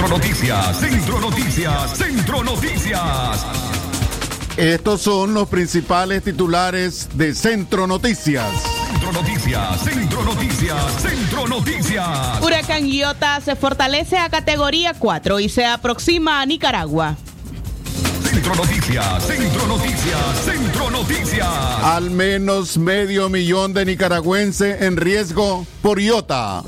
Centro Noticias, Centro Noticias, Centro Noticias. Estos son los principales titulares de Centro Noticias. Centro Noticias, Centro Noticias, Centro Noticias. Huracán Iota se fortalece a categoría 4 y se aproxima a Nicaragua. Centro Noticias, Centro Noticias, Centro Noticias. Al menos medio millón de nicaragüenses en riesgo por Iota.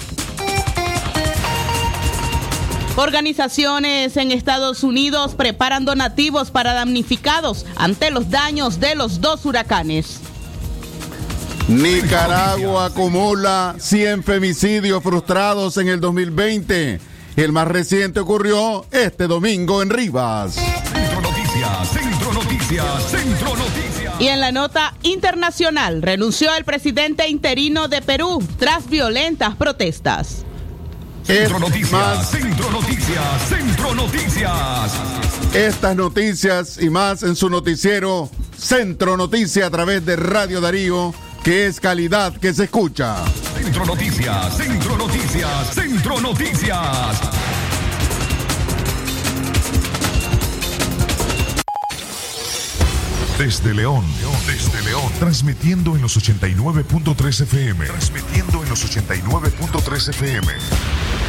Organizaciones en Estados Unidos preparan donativos para damnificados ante los daños de los dos huracanes. Nicaragua acumula 100 femicidios frustrados en el 2020. El más reciente ocurrió este domingo en Rivas. Centro Noticias, Centro Noticias, Centro Noticias. Y en la nota internacional, renunció el presidente interino de Perú tras violentas protestas. Centro Noticias, más- Centro Noticias, Centro Noticias. Estas noticias y más en su noticiero Centro Noticia a través de Radio Darío, que es calidad que se escucha. Centro Noticias, Centro Noticias, Centro Noticias. Desde León, desde León, transmitiendo en los 89.3 FM, transmitiendo en los 89.3 FM.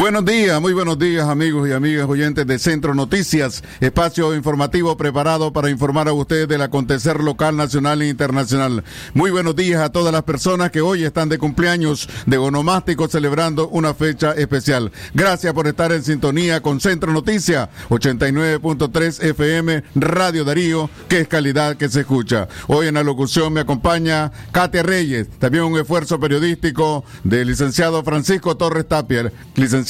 Buenos días, muy buenos días amigos y amigas oyentes de Centro Noticias, espacio informativo preparado para informar a ustedes del acontecer local, nacional e internacional. Muy buenos días a todas las personas que hoy están de cumpleaños de onomástico celebrando una fecha especial. Gracias por estar en sintonía con Centro Noticias 89.3 FM Radio Darío, que es calidad que se escucha. Hoy en la locución me acompaña Katia Reyes, también un esfuerzo periodístico del licenciado Francisco Torres Tapia,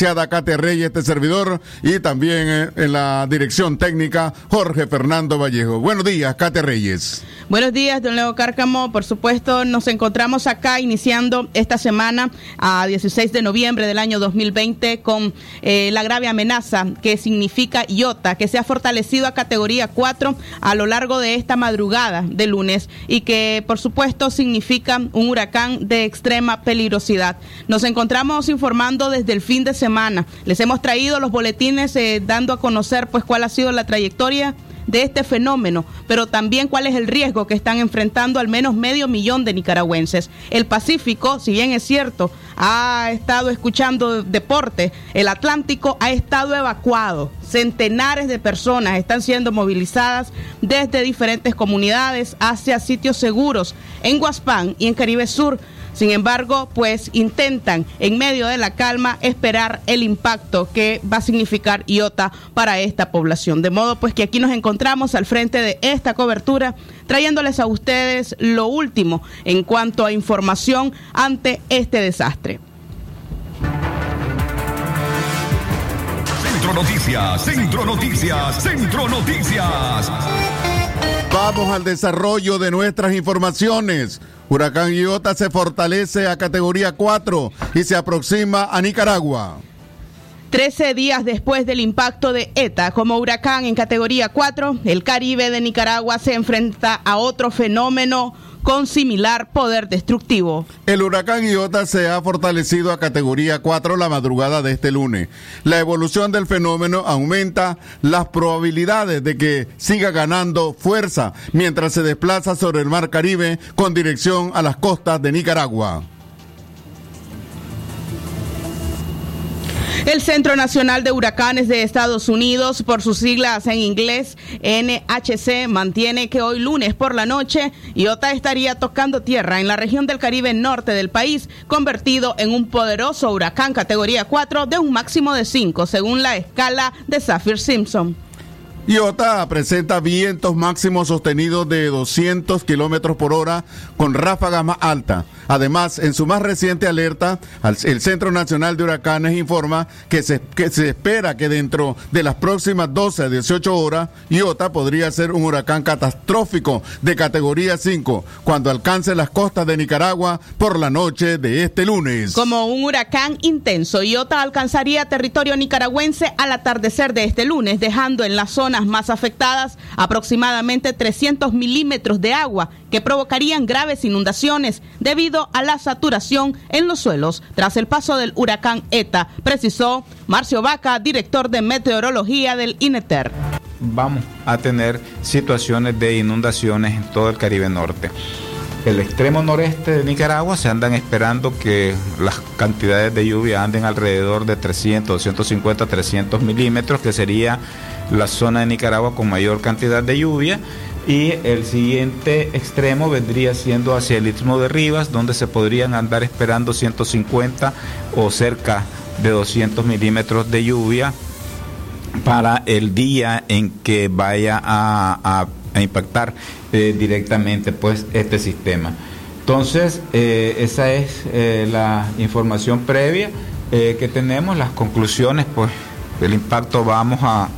licenciada Katia Reyes, este servidor, y también eh, en la dirección técnica Jorge Fernando Vallejo. Buenos días, Katia Reyes. Buenos días, don Leo Cárcamo. Por supuesto, nos encontramos acá iniciando esta semana a 16 de noviembre del año 2020 con eh, la grave amenaza que significa Iota, que se ha fortalecido a categoría 4 a lo largo de esta madrugada de lunes y que, por supuesto, significa un huracán de extrema peligrosidad. Nos encontramos informando desde el fin de semana. Les hemos traído los boletines eh, dando a conocer pues cuál ha sido la trayectoria de este fenómeno, pero también cuál es el riesgo que están enfrentando al menos medio millón de nicaragüenses. El Pacífico, si bien es cierto, ha estado escuchando deporte, el Atlántico ha estado evacuado. Centenares de personas están siendo movilizadas desde diferentes comunidades hacia sitios seguros en Guaspán y en Caribe Sur. Sin embargo, pues intentan en medio de la calma esperar el impacto que va a significar IOTA para esta población. De modo pues que aquí nos encontramos al frente de esta cobertura trayéndoles a ustedes lo último en cuanto a información ante este desastre. Centro Noticias, Centro Noticias, Centro Noticias. Vamos al desarrollo de nuestras informaciones. Huracán Iota se fortalece a categoría 4 y se aproxima a Nicaragua. Trece días después del impacto de ETA como huracán en categoría 4, el Caribe de Nicaragua se enfrenta a otro fenómeno con similar poder destructivo. El huracán Iota se ha fortalecido a categoría 4 la madrugada de este lunes. La evolución del fenómeno aumenta las probabilidades de que siga ganando fuerza mientras se desplaza sobre el mar Caribe con dirección a las costas de Nicaragua. El Centro Nacional de Huracanes de Estados Unidos, por sus siglas en inglés NHC, mantiene que hoy lunes por la noche Iota estaría tocando tierra en la región del Caribe norte del país, convertido en un poderoso huracán categoría 4 de un máximo de 5, según la escala de Saffir-Simpson. Iota presenta vientos máximos sostenidos de 200 kilómetros por hora con ráfagas más altas. Además, en su más reciente alerta, el Centro Nacional de Huracanes informa que se, que se espera que dentro de las próximas 12 a 18 horas, Iota podría ser un huracán catastrófico de categoría 5 cuando alcance las costas de Nicaragua por la noche de este lunes. Como un huracán intenso, Iota alcanzaría territorio nicaragüense al atardecer de este lunes, dejando en las más afectadas aproximadamente 300 milímetros de agua que provocarían graves inundaciones debido a la saturación en los suelos tras el paso del huracán ETA, precisó Marcio Vaca, director de meteorología del INETER. Vamos a tener situaciones de inundaciones en todo el Caribe Norte el extremo noreste de Nicaragua se andan esperando que las cantidades de lluvia anden alrededor de 300, 250, 300 milímetros, que sería la zona de Nicaragua con mayor cantidad de lluvia. Y el siguiente extremo vendría siendo hacia el istmo de Rivas, donde se podrían andar esperando 150 o cerca de 200 milímetros de lluvia para el día en que vaya a, impactar eh, directamente pues este sistema. Entonces, eh, esa es eh, la información previa que tenemos, las conclusiones, pues el impacto vamos a,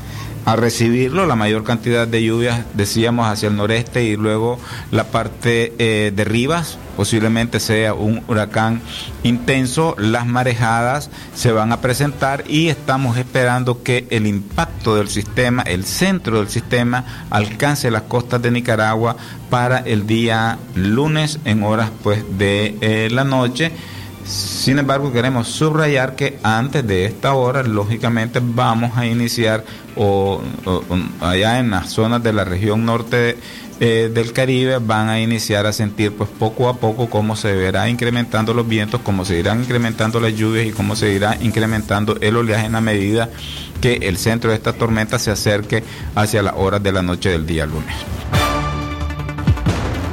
a recibirlo, la mayor cantidad de lluvias, decíamos, hacia el noreste y luego la parte eh, de Rivas, posiblemente sea un huracán intenso, las marejadas se van a presentar y estamos esperando que el impacto del sistema, el centro del sistema, alcance las costas de Nicaragua para el día lunes en horas pues de eh, la noche sin embargo, queremos subrayar que antes de esta hora, lógicamente, vamos a iniciar o, allá en las zonas de la región norte eh, del Caribe van a iniciar a sentir pues poco a poco cómo se verá incrementando los vientos, cómo se irán incrementando las lluvias y cómo se irá incrementando el oleaje en la medida que el centro de esta tormenta se acerque hacia las horas de la noche del día lunes.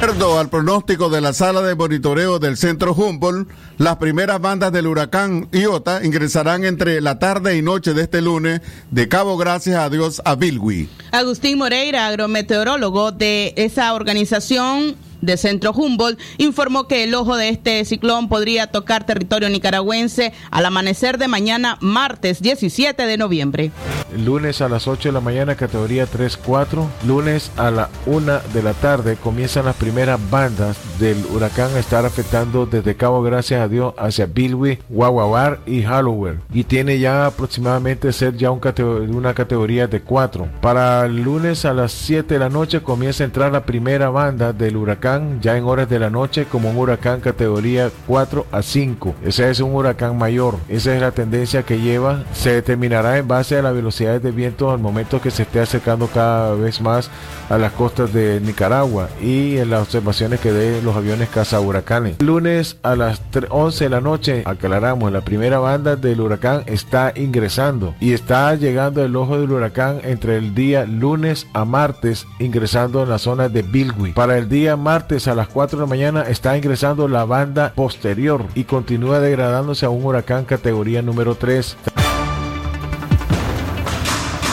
Al pronóstico de la sala de monitoreo del centro Humboldt, las primeras bandas del huracán Iota ingresarán entre la tarde y noche de este lunes de Cabo Gracias a Dios a Bilwi. Agustín Moreira, agrometeorólogo de esa organización, de Centro Humboldt informó que el ojo de este ciclón podría tocar territorio nicaragüense al amanecer de mañana martes 17 de noviembre. Lunes a las 8 de la mañana categoría 3-4, lunes a la 1 de la tarde comienzan las primeras bandas del huracán a estar afectando desde Cabo Gracias a Dios hacia Bilwi, Guaguabar y Halloween y tiene ya aproximadamente ser ya un una categoría de 4. Para el lunes a las 7 de la noche comienza a entrar la primera banda del huracán ya en horas de la noche como un huracán categoría 4 a 5. Ese es un huracán mayor. Esa es la tendencia que lleva. Se determinará en base a las velocidades de viento al momento que se esté acercando cada vez más a las costas de Nicaragua y en las observaciones que den los aviones caza huracanes. Lunes a las 11 de la noche, aclaramos, la primera banda del huracán está ingresando y está llegando el ojo del huracán entre el día lunes a martes ingresando en la zona de Bilwi. Para el día martes a las 4 de la mañana está ingresando la banda posterior y continúa degradándose a un huracán categoría número 3.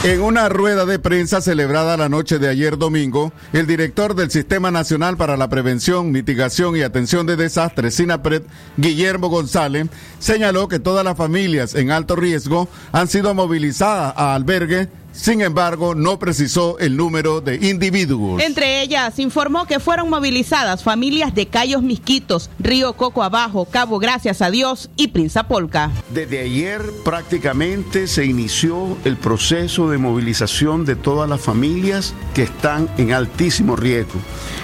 En una rueda de prensa celebrada la noche de ayer domingo, el director del Sistema Nacional para la Prevención, Mitigación y Atención de Desastres, SINAPRED, Guillermo González, señaló que todas las familias en alto riesgo han sido movilizadas a albergue sin embargo, no precisó el número de individuos. Entre ellas, informó que fueron movilizadas familias de Cayos Misquitos, Río Coco Abajo, Cabo Gracias a Dios y Polca. Desde ayer prácticamente se inició el proceso de movilización de todas las familias que están en altísimo riesgo.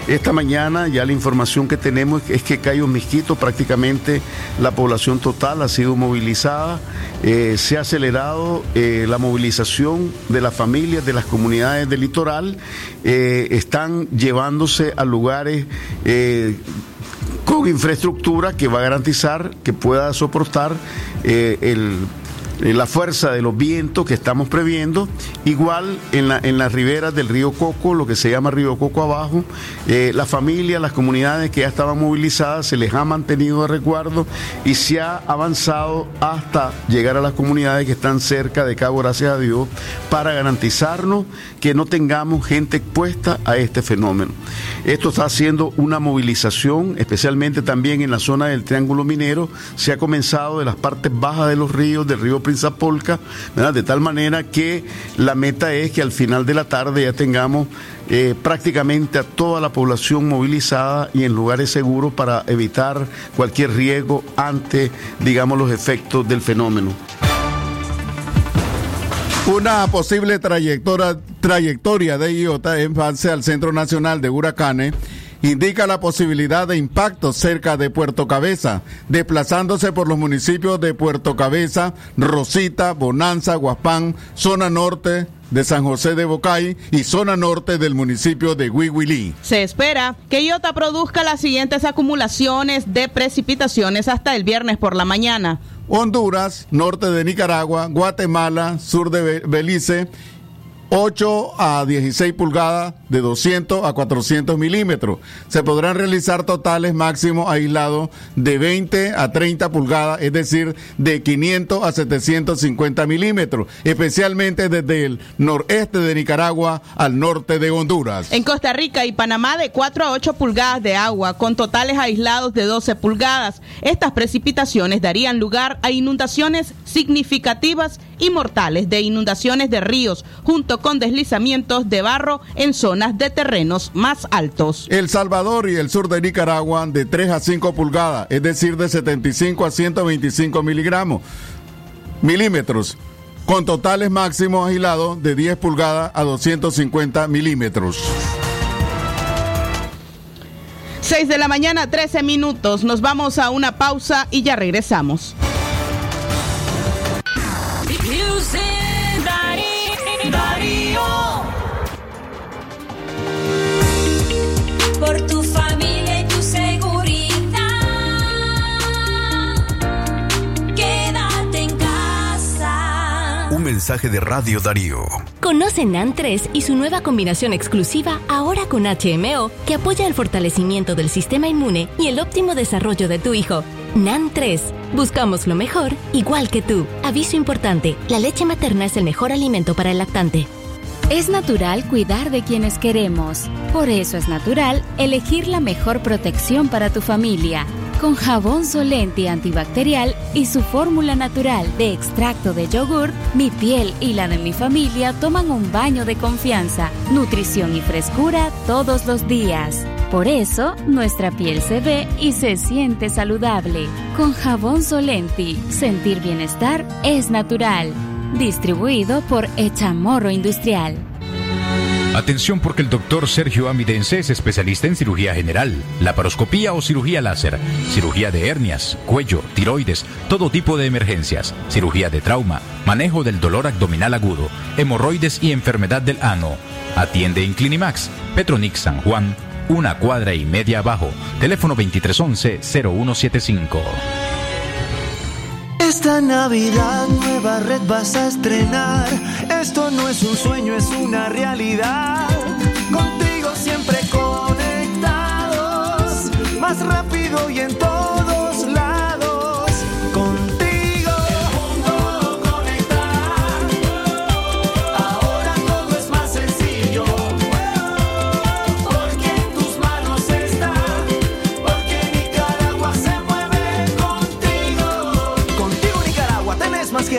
Esta mañana ya la información que tenemos es que Cayos Misquitos prácticamente la población total ha sido movilizada, eh, se ha acelerado eh, la movilización de las familias de las comunidades del litoral eh, están llevándose a lugares eh, con infraestructura que va a garantizar que pueda soportar eh, el eh, la fuerza de los vientos que estamos previendo. Igual en, la, en las riberas del río Coco, lo que se llama río Coco abajo, eh, las familias, las comunidades que ya estaban movilizadas, se les ha mantenido de recuerdo y se ha avanzado hasta llegar a las comunidades que están cerca de Cabo, gracias a Dios, para garantizarnos que no tengamos gente expuesta a este fenómeno. Esto está haciendo una movilización, especialmente también en la zona del Triángulo Minero, se ha comenzado de las partes bajas de los ríos, del río De tal manera que la meta es que al final de la tarde ya tengamos eh, prácticamente a toda la población movilizada y en lugares seguros para evitar cualquier riesgo ante, digamos, los efectos del fenómeno. Una posible trayectoria, trayectoria de IOTA en fase al Centro Nacional de Huracanes indica la posibilidad de impacto cerca de Puerto Cabeza, desplazándose por los municipios de Puerto Cabeza, Rosita, Bonanza, Guapán, zona norte, de San José de Bocay y zona norte del municipio de Huihuilí. Se espera que Iota produzca las siguientes acumulaciones de precipitaciones hasta el viernes por la mañana. Honduras, norte de Nicaragua, Guatemala, sur de Belice 8 a 16 pulgadas de 200 a 400 milímetros. Se podrán realizar totales máximos aislados de 20 a 30 pulgadas, es decir, de 500 a 750 milímetros, especialmente desde el noreste de Nicaragua al norte de Honduras. En Costa Rica y Panamá de 4 a 8 pulgadas de agua, con totales aislados de 12 pulgadas. Estas precipitaciones darían lugar a inundaciones significativas y mortales de inundaciones de ríos, junto con deslizamientos de barro en zonas de terrenos más altos. El Salvador y el sur de Nicaragua de 3 a 5 pulgadas, es decir, de 75 a 125 miligramos, milímetros, con totales máximos aislados de 10 pulgadas a 250 milímetros. 6 de la mañana, 13 minutos. Nos vamos a una pausa y ya regresamos. Mensaje de Radio Darío. Conoce NAN 3 y su nueva combinación exclusiva ahora con HMO que apoya el fortalecimiento del sistema inmune y el óptimo desarrollo de tu hijo. NAN 3. Buscamos lo mejor, igual que tú. Aviso importante, la leche materna es el mejor alimento para el lactante. Es natural cuidar de quienes queremos. Por eso es natural elegir la mejor protección para tu familia. Con jabón solente antibacterial y su fórmula natural de extracto de yogur, mi piel y la de mi familia toman un baño de confianza, nutrición y frescura todos los días. Por eso, nuestra piel se ve y se siente saludable. Con jabón Solenti, sentir bienestar es natural. Distribuido por Echamorro Industrial. Atención porque el doctor Sergio Amidense es especialista en cirugía general, laparoscopía o cirugía láser, cirugía de hernias, cuello, tiroides, todo tipo de emergencias, cirugía de trauma, manejo del dolor abdominal agudo, hemorroides y enfermedad del ano. Atiende en Clinimax, Petronix San Juan, una cuadra y media abajo, teléfono 2311-0175. Esta Navidad nueva red vas a estrenar. Esto no es un sueño, es una realidad. Contigo siempre conectados, más rápido y en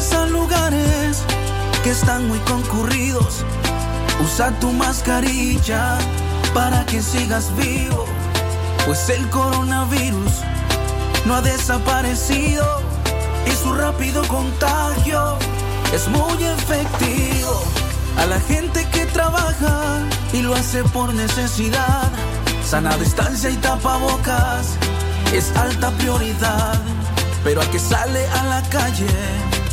A lugares que están muy concurridos, usa tu mascarilla para que sigas vivo, pues el coronavirus no ha desaparecido y su rápido contagio es muy efectivo. A la gente que trabaja y lo hace por necesidad, sana distancia y tapabocas es alta prioridad. Pero a que sale a la calle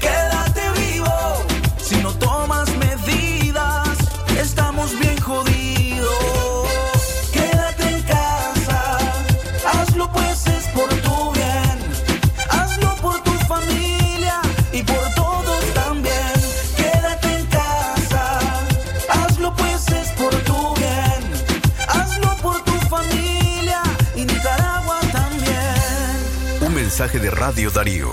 quédate vivo. Si no tomas medidas, estamos bien jodidos. Quédate en casa, hazlo pues es por tu bien. Hazlo por tu familia y por todos también. Quédate en casa, hazlo pues es por tu bien. Hazlo por tu familia y Nicaragua también. Un mensaje de Radio Darío.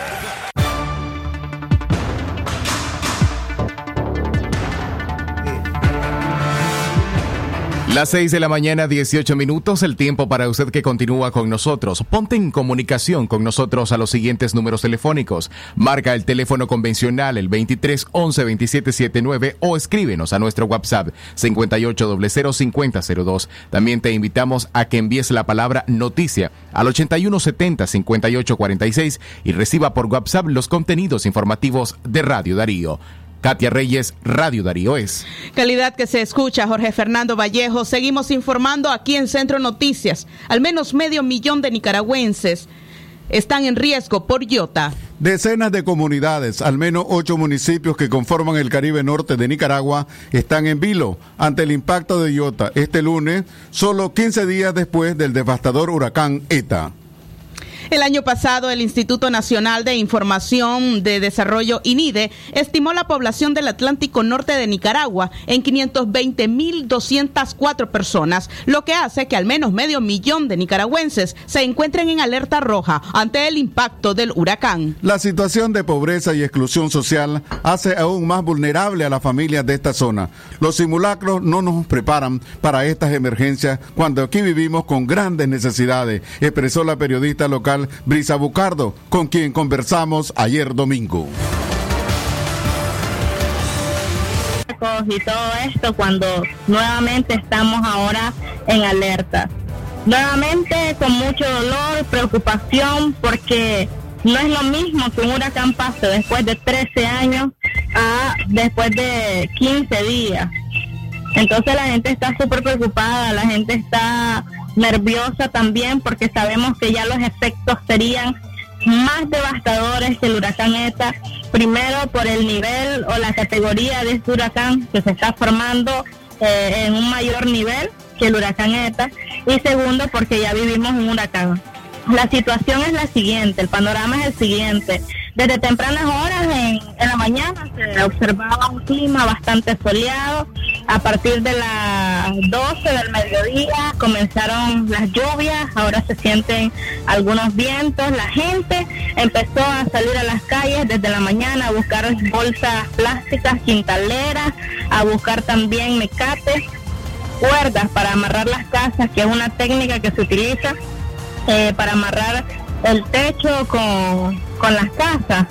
Las 6 de la mañana, 18 minutos, el tiempo para usted que continúa con nosotros. Ponte en comunicación con nosotros a los siguientes números telefónicos. Marca el teléfono convencional, el 23 11 27 79 o escríbenos a nuestro WhatsApp 58 5002. También te invitamos a que envíes la palabra noticia al 81 70 58 46 y reciba por WhatsApp los contenidos informativos de Radio Darío. Katia Reyes, Radio Darío es. Calidad que se escucha, Jorge Fernando Vallejo. Seguimos informando aquí en Centro Noticias. Al menos medio millón de nicaragüenses están en riesgo por Iota. Decenas de comunidades, al menos ocho municipios que conforman el Caribe Norte de Nicaragua, están en vilo ante el impacto de Iota este lunes, solo 15 días después del devastador huracán ETA. El año pasado, el Instituto Nacional de Información de Desarrollo, INIDE, estimó la población del Atlántico Norte de Nicaragua en 520.204 personas, lo que hace que al menos medio millón de nicaragüenses se encuentren en alerta roja ante el impacto del huracán. La situación de pobreza y exclusión social hace aún más vulnerable a las familias de esta zona. Los simulacros no nos preparan para estas emergencias cuando aquí vivimos con grandes necesidades, expresó la periodista local Brisa Bucardo, con quien conversamos ayer domingo. y todo esto cuando nuevamente estamos ahora en alerta. Nuevamente con mucho dolor, preocupación, porque no es lo mismo que un huracán pase después de 13 años a después de 15 días. Entonces la gente está súper preocupada, la gente está nerviosa también porque sabemos que ya los efectos serían más devastadores que el huracán ETA. Primero por el nivel o la categoría de este huracán que se está formando eh, en un mayor nivel que el huracán ETA. Y segundo porque ya vivimos un huracán. La situación es la siguiente, el panorama es el siguiente. Desde tempranas horas en, en la mañana se observaba un clima bastante soleado. A partir de las 12 del mediodía comenzaron las lluvias, ahora se sienten algunos vientos. La gente empezó a salir a las calles desde la mañana a buscar bolsas plásticas, quintaleras, a buscar también mecates, cuerdas para amarrar las casas, que es una técnica que se utiliza eh, para amarrar el techo con, con las casas.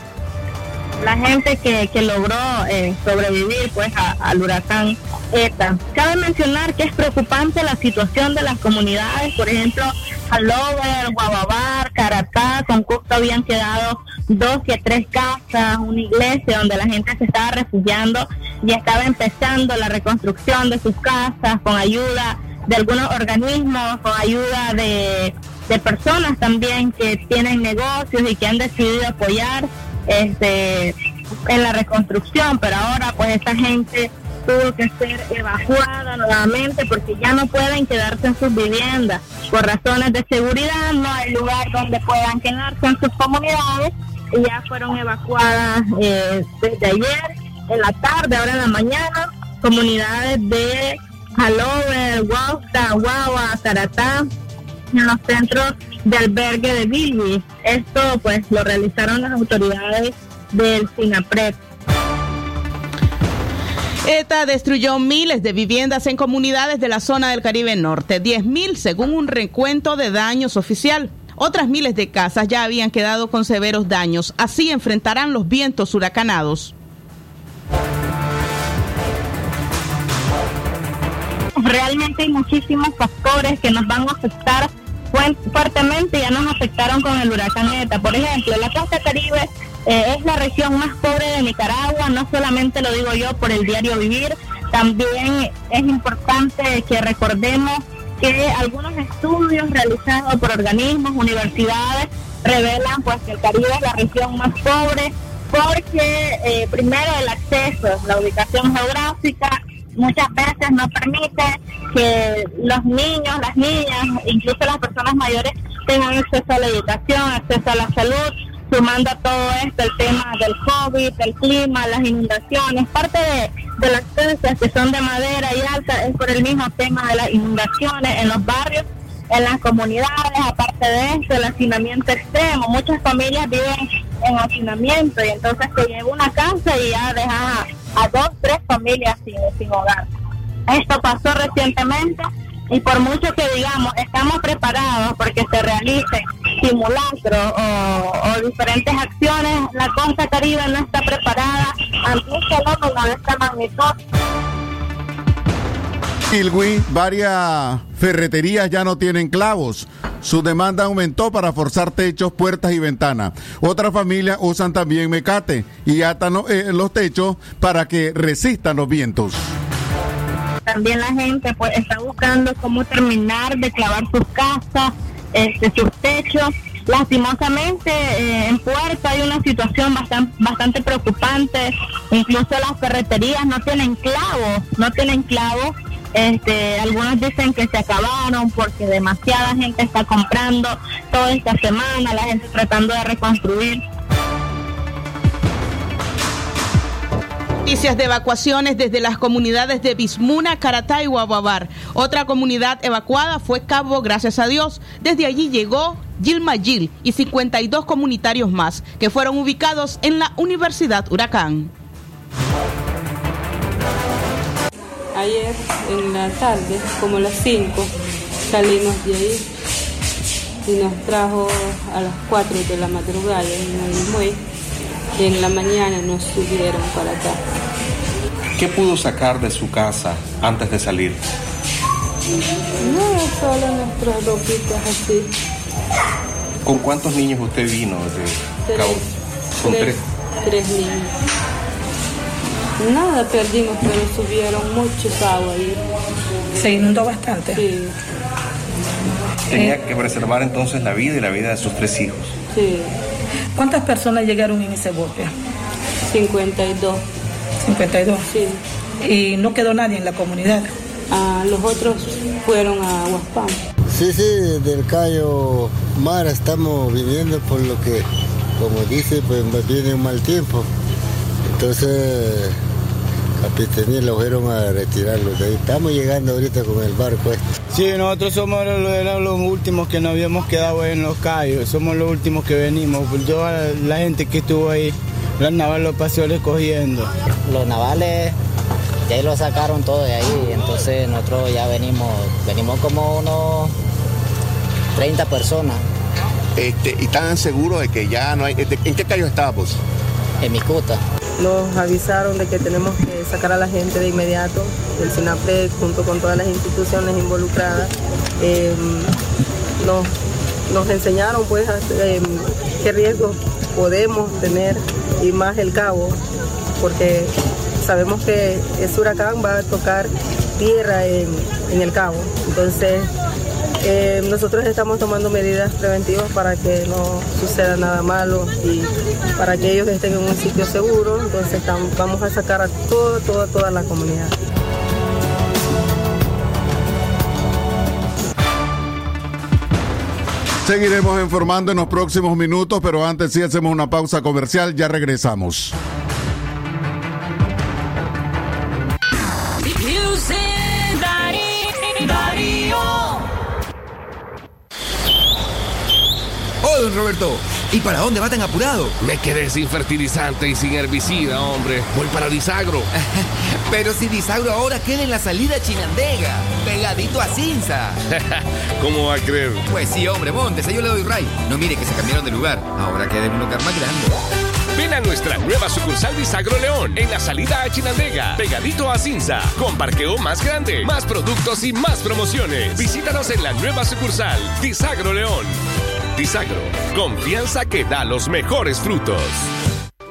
La gente que, que logró eh, sobrevivir pues a- al huracán ETA. Cabe mencionar que es preocupante la situación de las comunidades, por ejemplo, Halover, Guababar, Caratá, con Cusco habían quedado dos y tres casas, una iglesia donde la gente se estaba refugiando y estaba empezando la reconstrucción de sus casas con ayuda de algunos organismos, con ayuda de, de personas también que tienen negocios y que han decidido apoyar este, en la reconstrucción, pero ahora pues esta gente tuvo que ser evacuada nuevamente porque ya no pueden quedarse en sus viviendas. Por razones de seguridad no hay lugar donde puedan quedarse en sus comunidades y ya fueron evacuadas eh, desde ayer en la tarde, ahora en la mañana, comunidades de Halover, Huauta, Guagua, Taratá, en los centros de albergue de Billy. Esto pues lo realizaron las autoridades del SINAPRED. ETA destruyó miles de viviendas en comunidades de la zona del Caribe Norte, 10.000 según un recuento de daños oficial. Otras miles de casas ya habían quedado con severos daños. Así enfrentarán los vientos huracanados. Realmente hay muchísimos factores que nos van a afectar fuertemente, ya nos afectaron con el huracán ETA. Por ejemplo, la costa caribe eh, es la región más pobre de Nicaragua, no solamente lo digo yo por el diario Vivir, también es importante que recordemos que algunos estudios realizados por organismos, universidades, revelan pues que el Caribe es la región más pobre porque eh, primero el acceso, la ubicación geográfica muchas veces no permite que los niños, las niñas, incluso las personas mayores tengan acceso a la educación, acceso a la salud, sumando a todo esto el tema del COVID, el clima, las inundaciones. Parte de, las casas que son de madera y alta es por el mismo tema de las inundaciones en los barrios, en las comunidades, aparte de esto, el hacinamiento extremo. Muchas familias viven en hacinamiento y entonces te llega una casa y ya deja a dos, tres familias sin, sin hogar. Esto pasó recientemente y por mucho que digamos estamos preparados porque se realicen simulacros o, diferentes acciones, la costa caribe no está preparada un fenómeno de esta magnitud. Ilwi, varias ferreterías ya no tienen clavos. Su demanda aumentó para forzar techos, puertas y ventanas. Otras familias usan también mecate y atan eh, los techos para que resistan los vientos. También la gente pues está buscando cómo terminar de clavar sus casas, este, sus techos. Lastimosamente eh, en Puerto hay una situación bastante preocupante. Incluso las ferreterías no tienen clavos, no tienen clavos. Este, algunos dicen que se acabaron porque demasiada gente está comprando toda esta semana, la gente tratando de reconstruir. Noticias de evacuaciones desde las comunidades de Bismuna, Caratá y Guababar. Otra comunidad evacuada fue Cabo, gracias a Dios. Desde allí llegó Gilma Gil y 52 comunitarios más que fueron ubicados en la Universidad Huracán. Ayer en la tarde, como las 5, salimos de ahí y nos trajo a las 4 de la madrugada en el muelle y en la mañana nos subieron para acá. ¿Qué pudo sacar de su casa antes de salir? No, solo nuestras ropitas así. ¿Con cuántos niños usted vino de Tres. Cabo? Con tres. Tres niños. Nada perdimos, pero subieron muchos agua ahí. Se inundó bastante. Sí, Tenía que preservar entonces la vida y la vida de sus tres hijos. sí. ¿Cuántas personas llegaron en ese bote? 52. 52. Sí. Y no quedó nadie en la comunidad. Ah, los otros fueron a Huaspán. Sí, sí, del Cayo Mar estamos viviendo por lo que, como dice, pues viene un mal tiempo. Entonces, Capitanía lo fueron a retirarlo de ahí. Estamos llegando ahorita con el barco este. Sí, nosotros somos los, eran los últimos que nos habíamos quedado en los callos, somos los últimos que venimos. Pues Toda la, gente que estuvo ahí, la naval lo pasó recogiendo. Los navales ya ahí lo sacaron todo de ahí, entonces nosotros ya venimos, venimos como unos 30 personas. Este, ¿Y están seguros de que ya no hay... de- ¿En qué callo estábamos? En Micuta. Nos avisaron de que tenemos que sacar a la gente de inmediato, el SINAPRED junto con todas las instituciones involucradas. Eh, nos, enseñaron pues eh, qué riesgos podemos tener y más el cabo, porque sabemos que ese huracán va a tocar tierra en, en el cabo. Entonces Eh, nosotros estamos tomando medidas preventivas para que no suceda nada malo y para que ellos estén en un sitio seguro. Entonces vamos a sacar a toda, toda, toda la comunidad. Seguiremos informando en los próximos minutos, pero antes sí hacemos una pausa comercial, ya regresamos. Roberto, ¿y para dónde va tan apurado? Me quedé sin fertilizante y sin herbicida, hombre. Voy para Disagro. Pero si Disagro ahora queda en la salida Chinandega, pegadito a Cinza. ¿Cómo va a creer? Pues sí, hombre, montes, yo le doy ray. No mire que se cambiaron de lugar, ahora queda en un lugar más grande. Ven a nuestra nueva sucursal Disagro León, en la salida a Chinandega, pegadito a Cinza, con parqueo más grande, más productos y más promociones. Visítanos en la nueva sucursal Disagro León. Disagro, confianza que da los mejores frutos.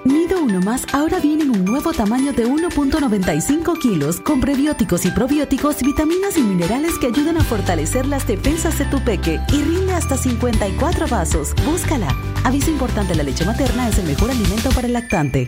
Nido Uno Más ahora viene en un nuevo tamaño de 1.95 kilos con prebióticos y probióticos, vitaminas y minerales que ayudan a fortalecer las defensas de tu peque y rinde hasta 54 vasos. Búscala. Aviso importante, la leche materna es el mejor alimento para el lactante.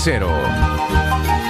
cero.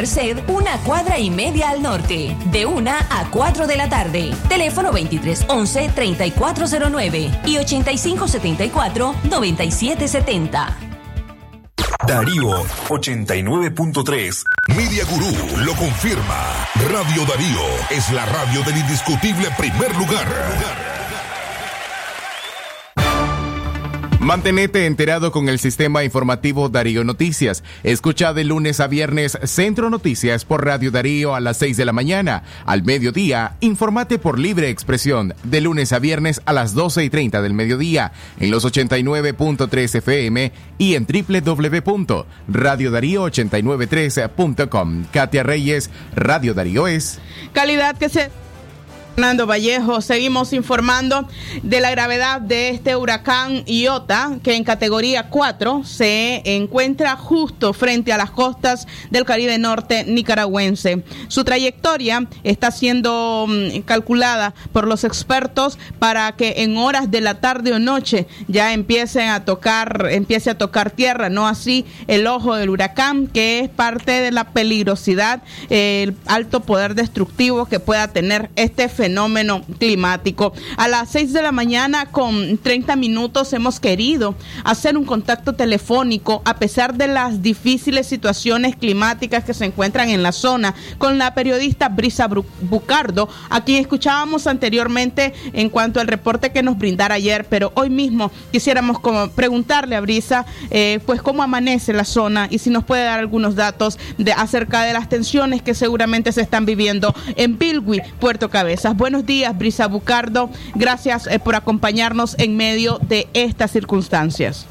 Merced, una cuadra y media al norte, de 1 a 4 de la tarde. Teléfono 2311-3409 y 8574-9770. Darío 89.3. Media Gurú lo confirma. Radio Darío es la radio del indiscutible primer lugar. Mantenete enterado con el sistema informativo Darío Noticias. Escucha de lunes a viernes Centro Noticias por Radio Darío a las 6 de la mañana. Al mediodía, informate por libre expresión de lunes a viernes a las 12 y 30 del mediodía en los 89.3 FM y en www.radiodarío893.com. Katia Reyes, Radio Darío es. Calidad que se... Fernando Vallejo, seguimos informando de la gravedad de este huracán Iota, que en categoría 4 se encuentra justo frente a las costas del Caribe Norte nicaragüense. Su trayectoria está siendo mm, calculada por los expertos para que en horas de la tarde o noche ya empiecen a tocar, empiece a tocar tierra, no así el ojo del huracán, que es parte de la peligrosidad, el alto poder destructivo que pueda tener este fenómeno climático. A las 6 de la mañana con 30 minutos hemos querido hacer un contacto telefónico a pesar de las difíciles situaciones climáticas que se encuentran en la zona con la periodista Brisa Bucardo, a quien escuchábamos anteriormente en cuanto al reporte que nos brindara ayer, pero hoy mismo quisiéramos preguntarle a Brisa eh, pues cómo amanece la zona y si nos puede dar algunos datos de acerca de las tensiones que seguramente se están viviendo en Bilwi, Puerto Buenos días, Brisa Bucardo. Gracias eh, por acompañarnos en medio de estas circunstancias.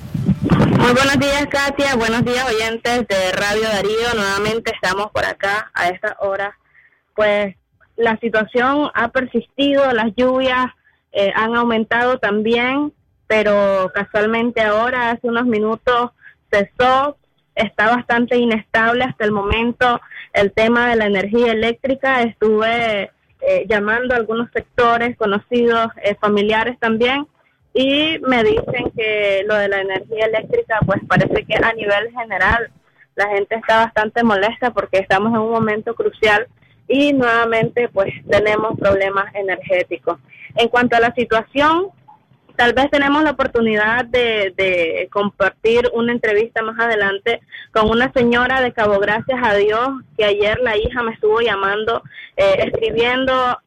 Muy buenos días, Katia. Buenos días, oyentes de Radio Darío. Nuevamente estamos por acá a esta hora. Pues la situación ha persistido, las lluvias eh, han aumentado también, pero casualmente ahora, hace unos minutos, cesó. Está bastante inestable hasta el momento el tema de la energía eléctrica. Estuve eh, llamando a algunos sectores conocidos, eh, familiares también, y me dicen que lo de la energía eléctrica, pues parece que a nivel general la gente está bastante molesta porque estamos en un momento crucial y nuevamente pues tenemos problemas energéticos. En cuanto a la situación, tal vez tenemos la oportunidad de, de compartir una entrevista más adelante con una señora de Cabo Gracias a Dios, que ayer la hija me estuvo llamando, eh, escribiendo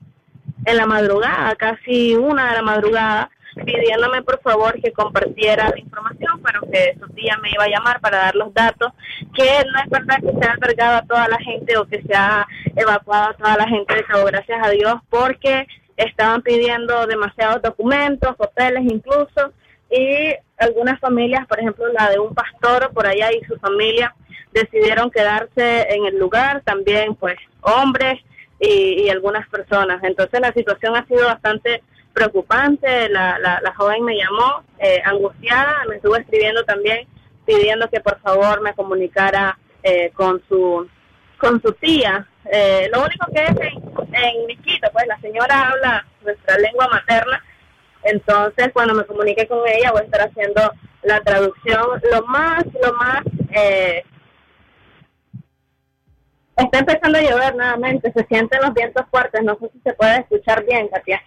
en la madrugada, casi una de la madrugada, pidiéndome por favor que compartiera la información, pero que su tía me iba a llamar para dar los datos, que no es verdad que se ha albergado a toda la gente o que se ha evacuado a toda la gente de Cabo Gracias a Dios, porque estaban pidiendo demasiados documentos, papeles incluso, y algunas familias, por ejemplo la de un pastor por allá y su familia, decidieron quedarse en el lugar, también pues hombres y, y algunas personas. Entonces la situación ha sido bastante preocupante, la, la, la joven me llamó eh, angustiada, me estuvo escribiendo también pidiendo que por favor me comunicara eh, con su con su tía. Eh, lo único que es en, en Miquito, pues la señora habla nuestra lengua materna, entonces cuando me comunique con ella voy a estar haciendo la traducción lo más, lo más... Eh, está empezando a llover nuevamente, se sienten los vientos fuertes, no sé si se puede escuchar bien, Katia.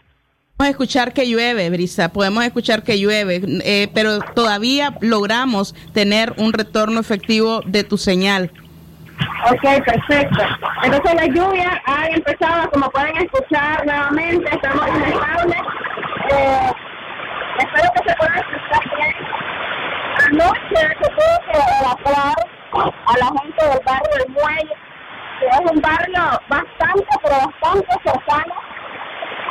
Podemos escuchar que llueve, Brisa, podemos escuchar que llueve, eh, pero todavía logramos tener un retorno efectivo de tu señal. Ok, perfecto. Entonces la lluvia ha empezado, como pueden escuchar nuevamente, estamos inestables. Eh, espero que se pueda escuchar bien. Anoche se tuvo que evacuar a la gente del barrio del Muelle, que es un barrio bastante, pero bastante cercano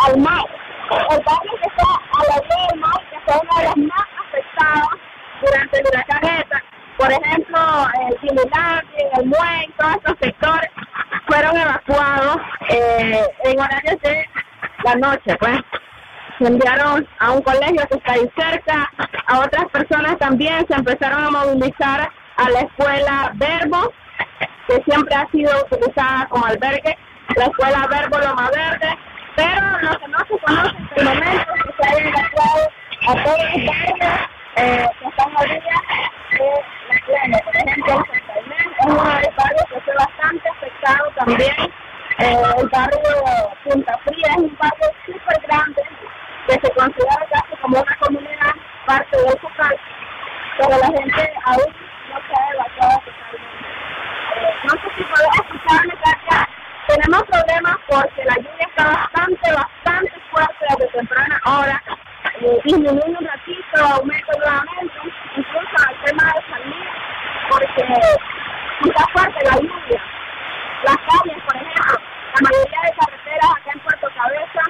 al mar. El barrio que está a la del mar, que fue una de las más afectadas durante el huracán ETA. Por ejemplo, el Similar, el Muelle, todos estos sectores fueron evacuados eh, en horarios de la noche, pues. Se enviaron a un colegio que está ahí cerca, a otras personas también se empezaron a movilizar a la escuela Verbo, que siempre ha sido utilizada como albergue, la escuela Verbo Loma Verde, pero lo que no se conoce hasta el momento que se hayan evacuado a todos los barrios eh, que están a orilla de la el Santander es uno de los barrios que fue bastante afectado también. Eh, el barrio Punta Fría es un barrio súper grande que se considera casi como una comunidad parte del Focal, pero la gente aún no se ha evacuado totalmente. Eh, no sé si puedes escucharme, Katia. Tenemos problemas porque la lluvia está bastante, bastante fuerte desde temprana hora. Eh, disminuye un ratito, aumenta nuevamente, incluso el tema de salir, porque está fuerte la lluvia. Las calles, por ejemplo, la mayoría de carreteras acá en Puerto Cabeza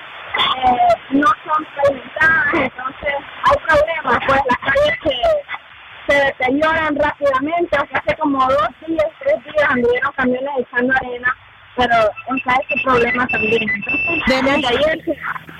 eh, no son pavimentadas, entonces hay problemas, pues las calles se, se deterioran rápidamente, o sea, hace como dos días, tres días anduvieron camiones echando arena pero o sea, ese problema también. Entonces, ayer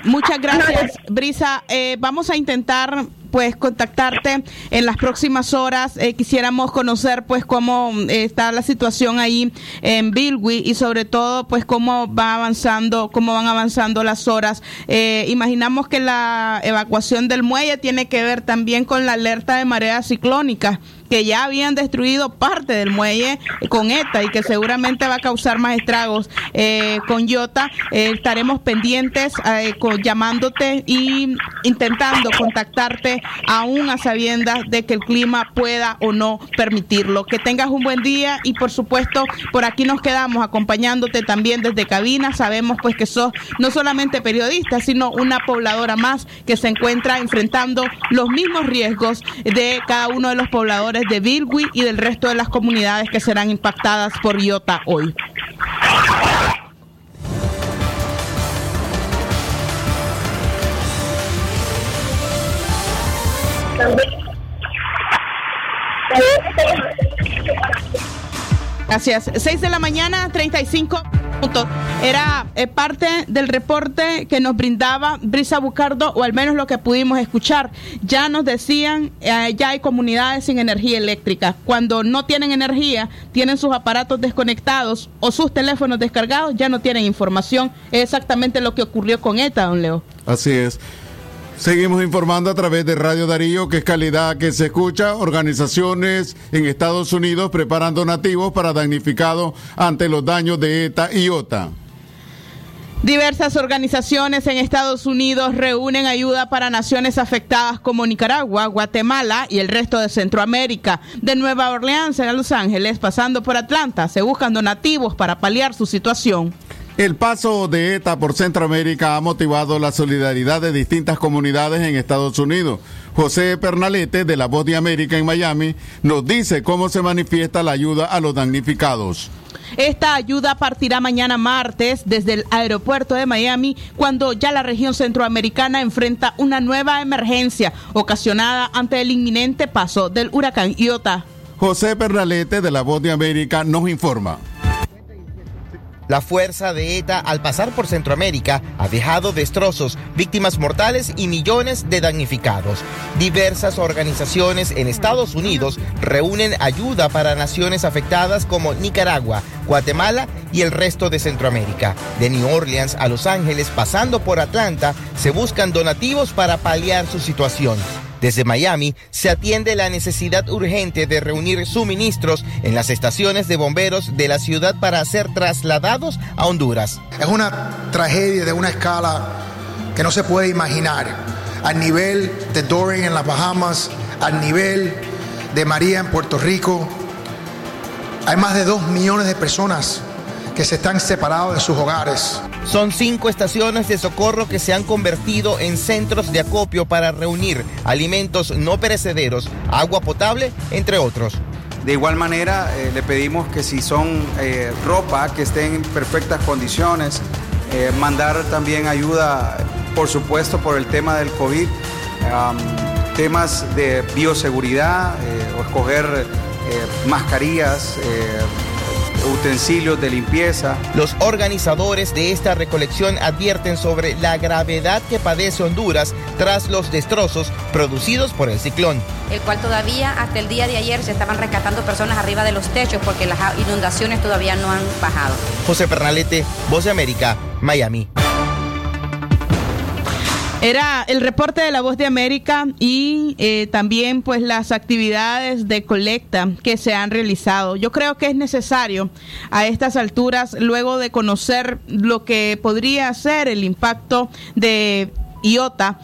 Muchas gracias, Brisa. Eh, vamos a intentar pues contactarte en las próximas horas. Eh, quisiéramos conocer pues cómo eh, está la situación ahí en Bilwi y sobre todo pues cómo va avanzando, cómo van avanzando las horas. Eh, imaginamos que la evacuación del muelle tiene que ver también con la alerta de mareas ciclónicas que ya habían destruido parte del muelle con ETA y que seguramente va a causar más estragos eh, con Yota. Eh, estaremos pendientes eh, llamándote y intentando contactarte aún a sabiendas de que el clima pueda o no permitirlo. Que tengas un buen día y por supuesto por aquí nos quedamos acompañándote también desde cabina. Sabemos pues que sos no solamente periodista, sino una pobladora más que se encuentra enfrentando los mismos riesgos de cada uno de los pobladores de Bilwi y del resto de las comunidades que serán impactadas por Iota hoy. Gracias. 6 de la mañana, 35 minutos. Era eh, parte del reporte que nos brindaba Brisa Bucardo, o al menos lo que pudimos escuchar. Ya nos decían, eh, ya hay comunidades sin energía eléctrica. Cuando no tienen energía, tienen sus aparatos desconectados o sus teléfonos descargados, ya no tienen información. Es exactamente lo que ocurrió con ETA, don Leo. Así es. Seguimos informando a través de Radio Darío, que es calidad que se escucha. Organizaciones en Estados Unidos preparan donativos para damnificados ante los daños de ETA y OTA. Diversas organizaciones en Estados Unidos reúnen ayuda para naciones afectadas como Nicaragua, Guatemala y el resto de Centroamérica. De Nueva Orleans a Los Ángeles, pasando por Atlanta, se buscan donativos para paliar su situación. El paso de ETA por Centroamérica ha motivado la solidaridad de distintas comunidades en Estados Unidos. José Pernalete, de La Voz de América en Miami, nos dice cómo se manifiesta la ayuda a los damnificados. Esta ayuda partirá mañana martes desde el aeropuerto de Miami cuando ya la región centroamericana enfrenta una nueva emergencia ocasionada ante el inminente paso del huracán Iota. José Pernalete de La Voz de América nos informa. La fuerza de ETA al pasar por Centroamérica ha dejado destrozos, víctimas mortales y millones de damnificados. Diversas organizaciones en Estados Unidos reúnen ayuda para naciones afectadas como Nicaragua, Guatemala y el resto de Centroamérica. De New Orleans a Los Ángeles, pasando por Atlanta, se buscan donativos para paliar su situación. Desde Miami se atiende la necesidad urgente de reunir suministros en las estaciones de bomberos de la ciudad para ser trasladados a Honduras. Es una tragedia de una escala que no se puede imaginar. Al nivel de Dorian en las Bahamas, al nivel de María en Puerto Rico, hay más de dos millones de personas que se están separados de sus hogares. Son cinco estaciones de socorro que se han convertido en centros de acopio para reunir alimentos no perecederos, agua potable, entre otros. De igual manera, eh, le pedimos que si son eh, ropa que estén en perfectas condiciones, eh, mandar también ayuda, por supuesto, por el tema del COVID, um, temas de bioseguridad, o escoger mascarillas utensilios de limpieza. Los organizadores de esta recolección advierten sobre la gravedad que padece Honduras tras los destrozos producidos por el ciclón. El cual todavía hasta el día de ayer se estaban rescatando personas arriba de los techos porque las inundaciones todavía no han bajado. José Pernalete, Voz de América, Miami. Era el reporte de la Voz de América y eh, también pues las actividades de colecta que se han realizado. Yo creo que es necesario a estas alturas, luego de conocer lo que podría ser el impacto de IOTA,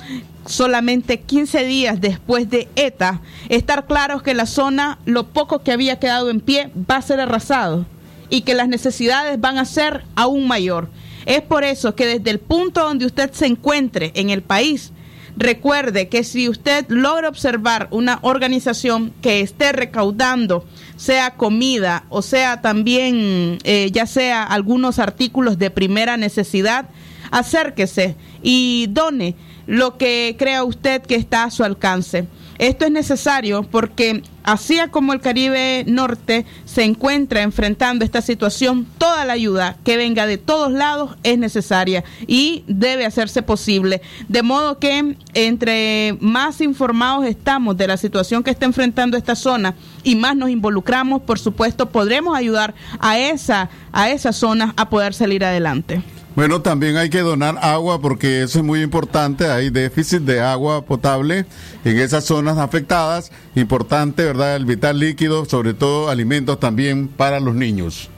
solamente 15 días después de ETA, estar claros que la zona, lo poco que había quedado en pie, va a ser arrasado y que las necesidades van a ser aún mayor. Es por eso que desde el punto donde usted se encuentre en el país, recuerde que si usted logra observar una organización que esté recaudando, sea comida o sea también, eh, ya sea algunos artículos de primera necesidad, acérquese y done lo que crea usted que está a su alcance. Esto es necesario porque así como el Caribe Norte se encuentra enfrentando esta situación, toda la ayuda que venga de todos lados es necesaria y debe hacerse posible. De modo que entre más informados estamos de la situación que está enfrentando esta zona y más nos involucramos, por supuesto, podremos ayudar a esa, a esa zona a poder salir adelante. Bueno, también hay que donar agua porque eso es muy importante. Hay déficit de agua potable en esas zonas afectadas. Importante, ¿verdad? El vital líquido, sobre todo alimentos también para los niños.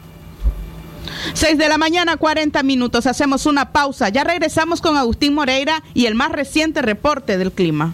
6 de la mañana, 40 minutos. Hacemos una pausa. Ya regresamos con Agustín Moreira y el más reciente reporte del clima.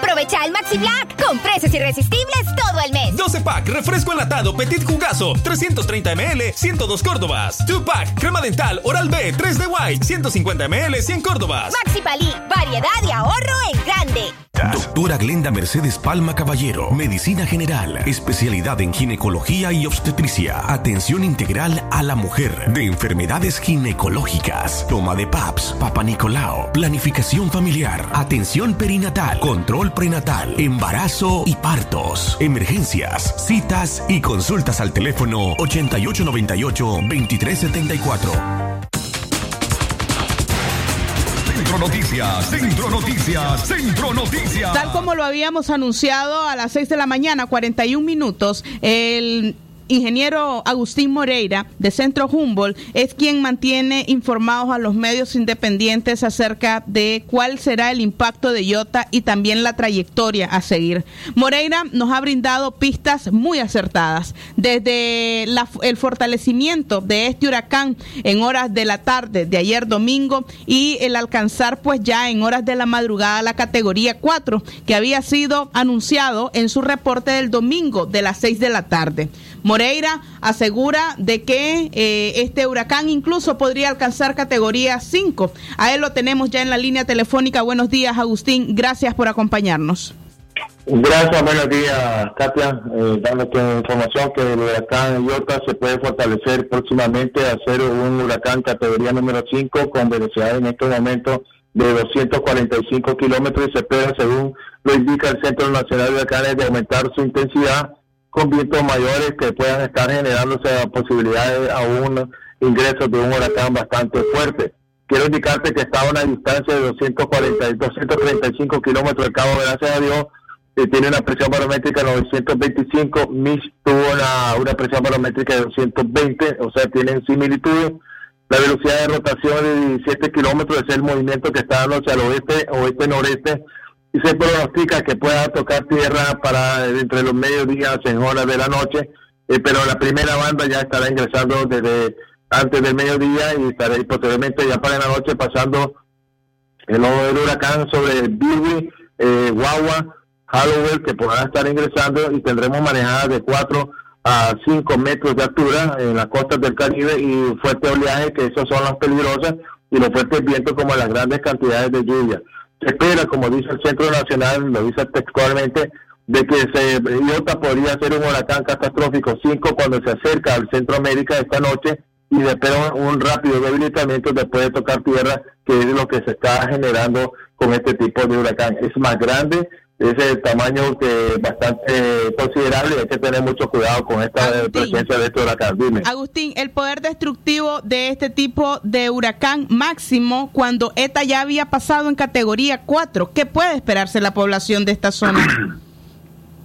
Aprovecha el Maxi Black con precios irresistibles todo el mes. 12 pack, refresco enlatado Petit Jugazo, 330 ml, 102 Córdobas. 2 pack, crema dental Oral B, 3 de White, 150 ml, 100 Córdobas. Maxi Palí, variedad y ahorro en grande. Doctora Glenda Mercedes Palma Caballero, Medicina General, especialidad en ginecología y obstetricia, atención integral a la mujer, de enfermedades ginecológicas, toma de PAPS, Papa Nicolao, planificación familiar, atención perinatal, control prenatal, embarazo y partos, emergencias, citas y consultas al teléfono 8898-2374. Centro Noticias, Centro Noticias, Centro Noticias. Tal como lo habíamos anunciado a las 6 de la mañana, 41 minutos, el ingeniero Agustín Moreira, de Centro Humboldt, es quien mantiene informados a los medios independientes acerca de cuál será el impacto de Iota y también la trayectoria a seguir. Moreira nos ha brindado pistas muy acertadas, desde el fortalecimiento de este huracán en horas de la tarde de ayer domingo y el alcanzar pues ya en horas de la madrugada la categoría 4 que había sido anunciado en su reporte del domingo de las 6 de la tarde. Moreira asegura de que eh, este huracán incluso podría alcanzar categoría 5. A él lo tenemos ya en la línea telefónica. Buenos días, Agustín. Gracias por acompañarnos. Gracias, buenos días, Katia. Eh, dándote información que el huracán Iota se puede fortalecer próximamente a ser un huracán categoría número 5 con velocidad en este momento de 245 kilómetros y se espera, según lo indica el Centro Nacional de Huracanes, de aumentar su intensidad con vientos mayores que puedan estar generándose posibilidades a un ingreso de un huracán bastante fuerte. Quiero indicarte que está a una distancia de 240, 235 kilómetros del Cabo, gracias a Dios, que tiene una presión barométrica de 925, Mish tuvo una, una presión barométrica de 220, o sea, tienen similitudes. La velocidad de rotación de 17 kilómetros es el movimiento que está dando hacia el oeste, oeste-noreste, y se pronostica que pueda tocar tierra para entre los mediodías en horas de la noche, eh, pero la primera banda ya estará ingresando desde antes del mediodía y estará posteriormente ya para la noche pasando el, el huracán sobre Biwi, eh, Guagua, Hallowell, que podrán estar ingresando y tendremos manejadas de 4 a 5 metros de altura en las costas del Caribe y fuerte oleaje, que esas son las peligrosas, y los fuertes vientos como las grandes cantidades de lluvia. Se espera, como dice el Centro Nacional, lo dice textualmente, de que se, Iota podría ser un huracán catastrófico 5 cuando se acerca al Centroamérica esta noche y después un rápido debilitamiento después de tocar tierra, que es lo que se está generando con este tipo de huracán. Es más grande, es el tamaño que bastante considerable y hay que tener mucho cuidado con esta presencia de huracán. Dime. Agustín, el poder destructivo de este tipo de huracán máximo cuando ETA ya había pasado en categoría 4, ¿qué puede esperarse la población de esta zona?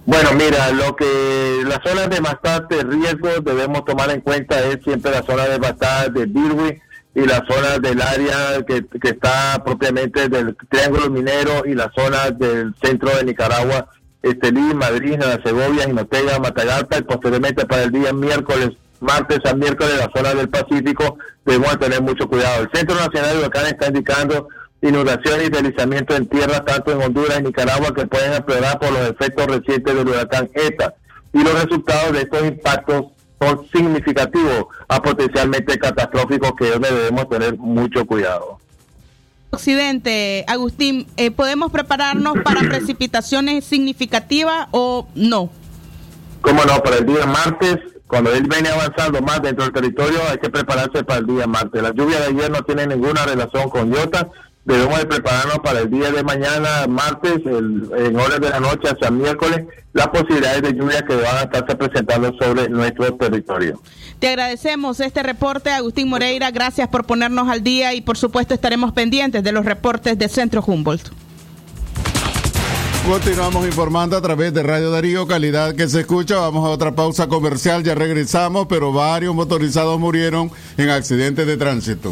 Bueno, mira, lo que las zonas de bastante riesgo debemos tomar en cuenta es siempre la zona de bastante de Birwi y la zona del área que, está propiamente del Triángulo Minero y la zona del centro de Nicaragua, Estelí, Madrid, Nueva Segovia, Jinotega, Matagalpa y posteriormente para el día miércoles, martes a miércoles, la zona del Pacífico, debemos tener mucho cuidado. El Centro Nacional de Huracanes está indicando inundaciones y deslizamiento en tierra tanto en Honduras y Nicaragua que pueden empeorar por los efectos recientes del huracán ETA. Y los resultados de estos impactos son significativos a potencialmente catastróficos que debemos tener mucho cuidado. Occidente, Agustín, eh, ¿podemos prepararnos para precipitaciones significativas o no? Cómo no, para el día martes, cuando él viene avanzando más dentro del territorio, hay que prepararse para el día martes. La lluvia de ayer no tiene ninguna relación con Iota, debemos de prepararnos para el día de mañana, martes, en horas de la noche hasta miércoles, las posibilidades de lluvia que van a estarse presentando sobre nuestro territorio. Te agradecemos este reporte, Agustín Moreira. Gracias por ponernos al día y por supuesto estaremos pendientes de los reportes de Centro Humboldt. Continuamos informando a través de Radio Darío, calidad que se escucha. Vamos a otra pausa comercial, ya regresamos, pero varios motorizados murieron en accidentes de tránsito.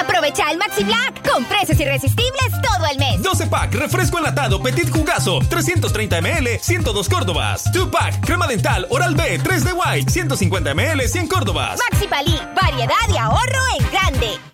Aprovecha el Maxi Black con precios irresistibles todo el mes. 12 pack, refresco enlatado Petit Jugazo, 330 ml, 102 Córdobas. 2 pack, crema dental Oral B, 3 de White, 150 ml, 100 Córdobas. Maxi Palí, variedad y ahorro en grande.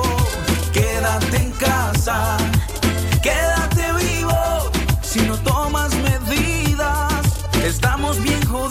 Estamos bien jodidos.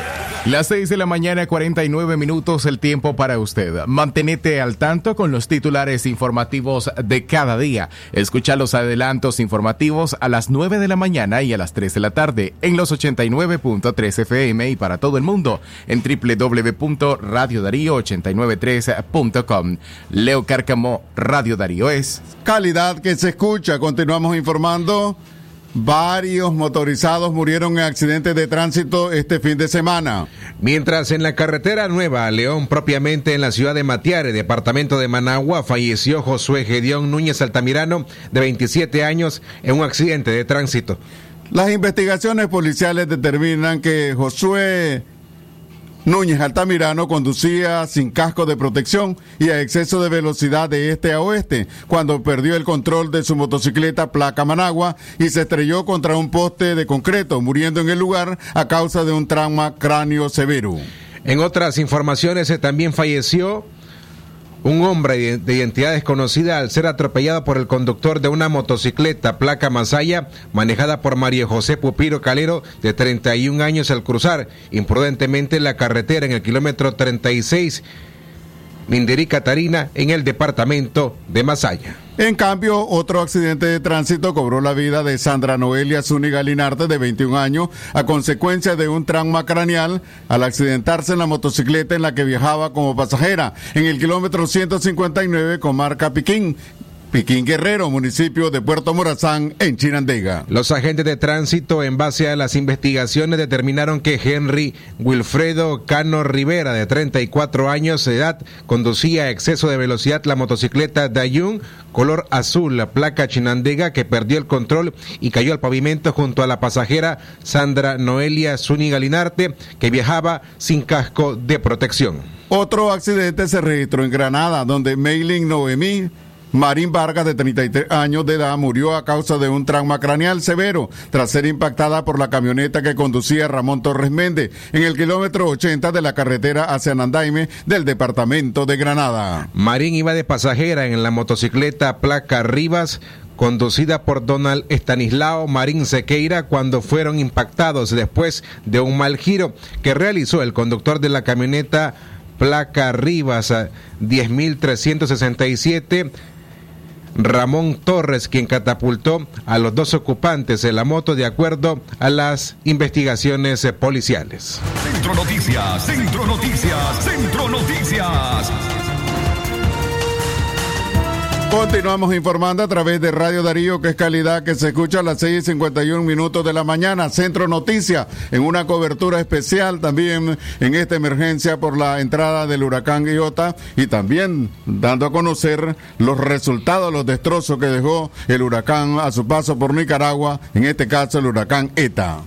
Las 6 de la mañana, 49 minutos, el tiempo para usted. Mantenete al tanto con los titulares informativos de cada día. Escucha los adelantos informativos a las 9 de la mañana y a las 3 de la tarde en los 89.3 FM y para todo el mundo en www.radiodarío893.com. Leo Cárcamo, Radio Darío es Calidad que se escucha. Continuamos informando. Varios motorizados murieron en accidentes de tránsito este fin de semana. Mientras en la carretera nueva León, propiamente en la ciudad de Matiare, departamento de Managua, falleció Josué Gedeón Núñez Altamirano, de 27 años, en un accidente de tránsito. Las investigaciones policiales determinan que Josué Núñez Altamirano conducía sin casco de protección y a exceso de velocidad de este a oeste cuando perdió el control de su motocicleta placa Managua y se estrelló contra un poste de concreto, muriendo en el lugar a causa de un trauma cráneo severo. En otras informaciones, eh, también falleció un hombre de de identidad desconocida al ser atropellado por el conductor de una motocicleta placa Masaya manejada por María José Pupiro Calero de 31 años al cruzar imprudentemente la carretera en el kilómetro 36 Minderí Catarina en el departamento de Masaya. En cambio, otro accidente de tránsito cobró la vida de Sandra Noelia Zúñiga Linarte, de 21 años, a consecuencia de un trauma craneal al accidentarse en la motocicleta en la que viajaba como pasajera en el kilómetro 159 con marca Piquín. Piquín Guerrero, municipio de Puerto Morazán, en Chinandega. Los agentes de tránsito, en base a las investigaciones, determinaron que Henry Wilfredo Cano Rivera, de 34 años de edad, conducía a exceso de velocidad la motocicleta Dayun color azul, la placa Chinandega, que perdió el control y cayó al pavimento junto a la pasajera Sandra Noelia Zúñiga Linarte, que viajaba sin casco de protección. Otro accidente se registró en Granada, donde Mailing Noemí Marín Vargas, de 33 años de edad, murió a causa de un trauma craneal severo tras ser impactada por la camioneta que conducía Ramón Torres Méndez en el kilómetro 80 de la carretera hacia Nandaime del departamento de Granada. Marín iba de pasajera en la motocicleta placa Rivas conducida por Donald Estanislao Marín Sequeira cuando fueron impactados después de un mal giro que realizó el conductor de la camioneta placa Rivas a 10367 Ramón Torres, quien catapultó a los dos ocupantes de la moto de acuerdo a las investigaciones eh, policiales. Centro Noticias, Centro Noticias, Centro Noticias. Continuamos informando a través de Radio Darío, que es calidad que se escucha a las 6 y 51 minutos de la mañana. Centro Noticias, en una cobertura especial también en esta emergencia por la entrada del huracán Iota y también dando a conocer los resultados, los destrozos que dejó el huracán a su paso por Nicaragua, en este caso el huracán ETA.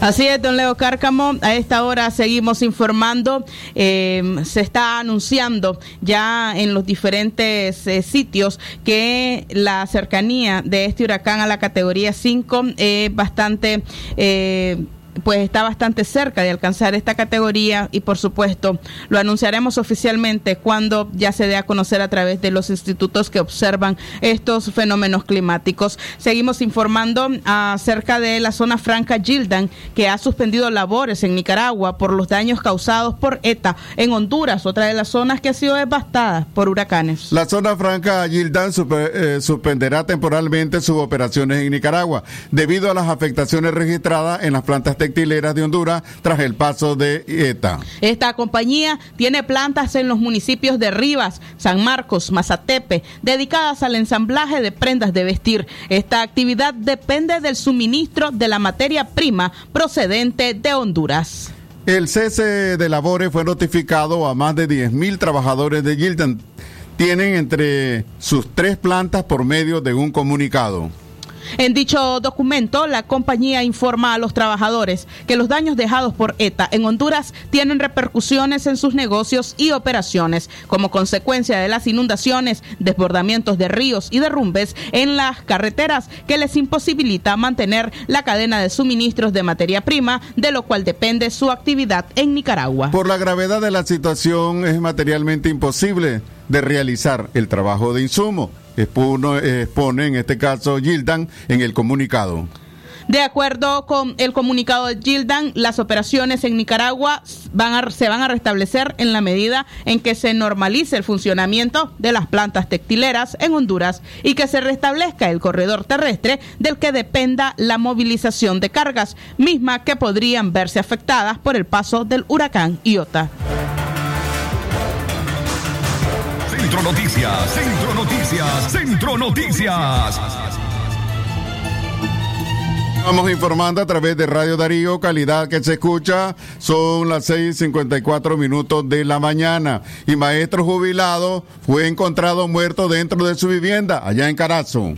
Así es, don Leo Cárcamo. A esta hora seguimos informando. Eh, se está anunciando ya en los diferentes eh, sitios que la cercanía de este huracán a la categoría 5 es bastante... Pues está bastante cerca de alcanzar esta categoría y por supuesto lo anunciaremos oficialmente cuando ya se dé a conocer a través de los institutos que observan estos fenómenos climáticos. Seguimos informando acerca de la zona franca Gildan que ha suspendido labores en Nicaragua por los daños causados por ETA en Honduras, otra de las zonas que ha sido devastada por huracanes. La zona franca Gildan eh, suspenderá temporalmente sus operaciones en Nicaragua debido a las afectaciones registradas en las plantas textileras de Honduras tras el paso de ETA. Esta compañía tiene plantas en los municipios de Rivas, San Marcos, Mazatepe, dedicadas al ensamblaje de prendas de vestir. Esta actividad depende del suministro de la materia prima procedente de Honduras. El cese de labores fue notificado a más de 10.000 trabajadores de Gildan. Tienen entre sus tres plantas por medio de un comunicado. En dicho documento, la compañía informa a los trabajadores que los daños dejados por ETA en Honduras tienen repercusiones en sus negocios y operaciones como consecuencia de las inundaciones, desbordamientos de ríos y derrumbes en las carreteras que les imposibilita mantener la cadena de suministros de materia prima, de lo cual depende su actividad en Nicaragua. Por la gravedad de la situación es materialmente imposible de realizar el trabajo de insumo expone en este caso Gildan en el comunicado. De acuerdo con el comunicado de Gildan, las operaciones en Nicaragua se van a restablecer en la medida en que se normalice el funcionamiento de las plantas textileras en Honduras y que se restablezca el corredor terrestre del que dependa la movilización de cargas, misma que podrían verse afectadas por el paso del huracán Iota. Centro Noticias, Centro Noticias, Centro Noticias. Vamos informando a través de Radio Darío, calidad que se escucha. Son las 6:54 minutos de la mañana. Y maestro jubilado fue encontrado muerto dentro de su vivienda, allá en Carazo.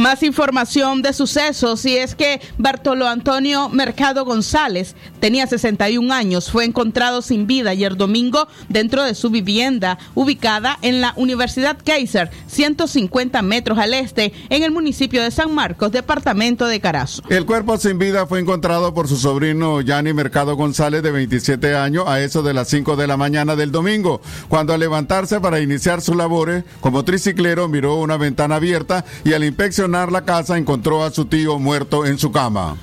Más información de sucesos y es que Bartolo Antonio Mercado González tenía 61 años, fue encontrado sin vida ayer domingo dentro de su vivienda ubicada en la Universidad Kaiser, 150 metros al este, en el municipio de San Marcos, departamento de Carazo. El cuerpo sin vida fue encontrado por su sobrino Yanni Mercado González de 27 años a eso de las 5 de la mañana del domingo, cuando al levantarse para iniciar sus labores como triciclero miró una ventana abierta y al inspeccionar la casa encontró a su tío muerto en su cama.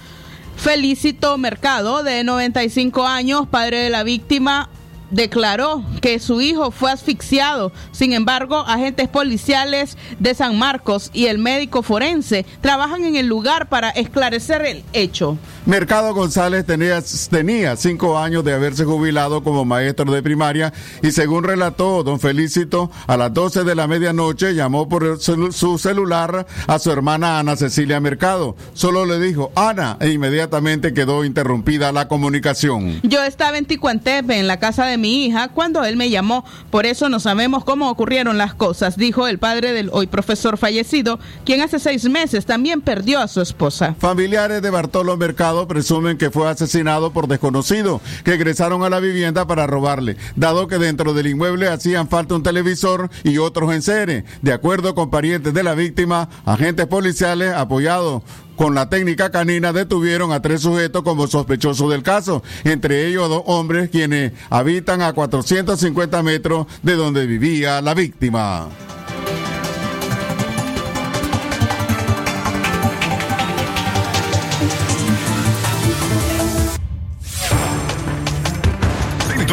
Felicito Mercado, de 95 años, padre de la víctima, declaró que su hijo fue asfixiado. Sin embargo, agentes policiales de San Marcos y el médico forense trabajan en el lugar para esclarecer el hecho. Mercado González tenía, tenía cinco años de haberse jubilado como maestro de primaria y según relató don Felicito, a las 12 de la medianoche llamó por su celular a su hermana Ana Cecilia Mercado. Solo le dijo Ana e inmediatamente quedó interrumpida la comunicación. Yo estaba en Ticuantepe, en la casa mi hija, cuando él me llamó. Por eso no sabemos cómo ocurrieron las cosas, dijo el padre del hoy profesor fallecido, quien hace seis meses también perdió a su esposa. Familiares de Bartolo Mercado presumen que fue asesinado por desconocidos que ingresaron a la vivienda para robarle, dado que dentro del inmueble hacían falta un televisor y otros en serie. De acuerdo con parientes de la víctima, agentes policiales apoyados con la técnica canina detuvieron a tres sujetos como sospechosos del caso, entre ellos dos hombres quienes habitan a 450 metros de donde vivía la víctima.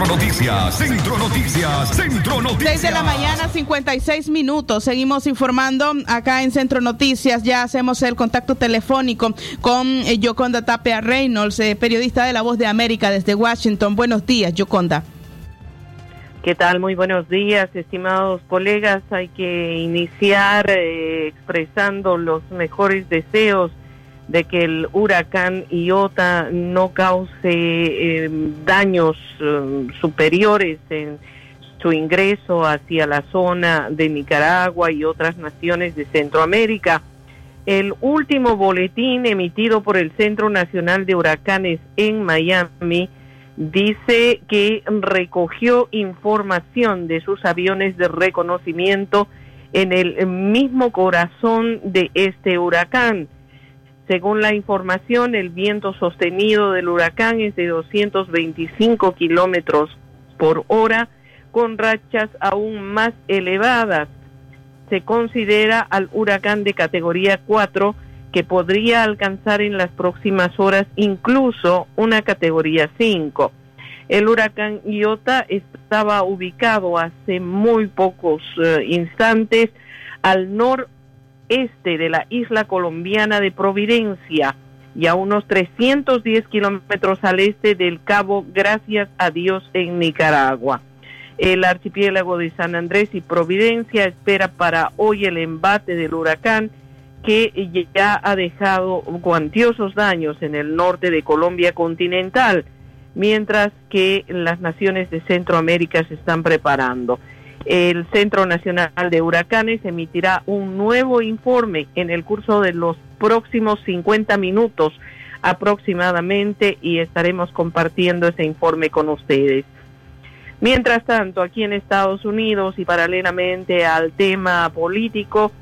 Centro Noticias, Centro Noticias, Centro Noticias. 6 de la mañana, 56 minutos. Seguimos informando acá en Centro Noticias. Ya hacemos el contacto telefónico con eh, Yoconda Tapia Reynolds, eh, periodista de La Voz de América desde Washington. Buenos días, Yoconda. ¿Qué tal? Muy buenos días, estimados colegas. Hay que iniciar eh, expresando los mejores deseos de que el huracán Iota no cause eh, daños eh, superiores en su ingreso hacia la zona de Nicaragua y otras naciones de Centroamérica. El último boletín emitido por el Centro Nacional de Huracanes en Miami dice que recogió información de sus aviones de reconocimiento en el mismo corazón de este huracán. Según la información, el viento sostenido del huracán es de 225 kilómetros por hora, con rachas aún más elevadas. Se considera al huracán de categoría 4 que podría alcanzar en las próximas horas incluso una categoría 5. El huracán Iota estaba ubicado hace muy pocos eh, instantes al noreste de la isla colombiana de Providencia y a unos 310 kilómetros al este del Cabo Gracias a Dios en Nicaragua. El archipiélago de San Andrés y Providencia espera para hoy el embate del huracán que ya ha dejado cuantiosos daños en el norte de Colombia continental, mientras que las naciones de Centroamérica se están preparando. El Centro Nacional de Huracanes emitirá un nuevo informe en el curso de los próximos 50 minutos aproximadamente y estaremos compartiendo ese informe con ustedes. Mientras tanto, aquí en Estados Unidos y paralelamente al tema político,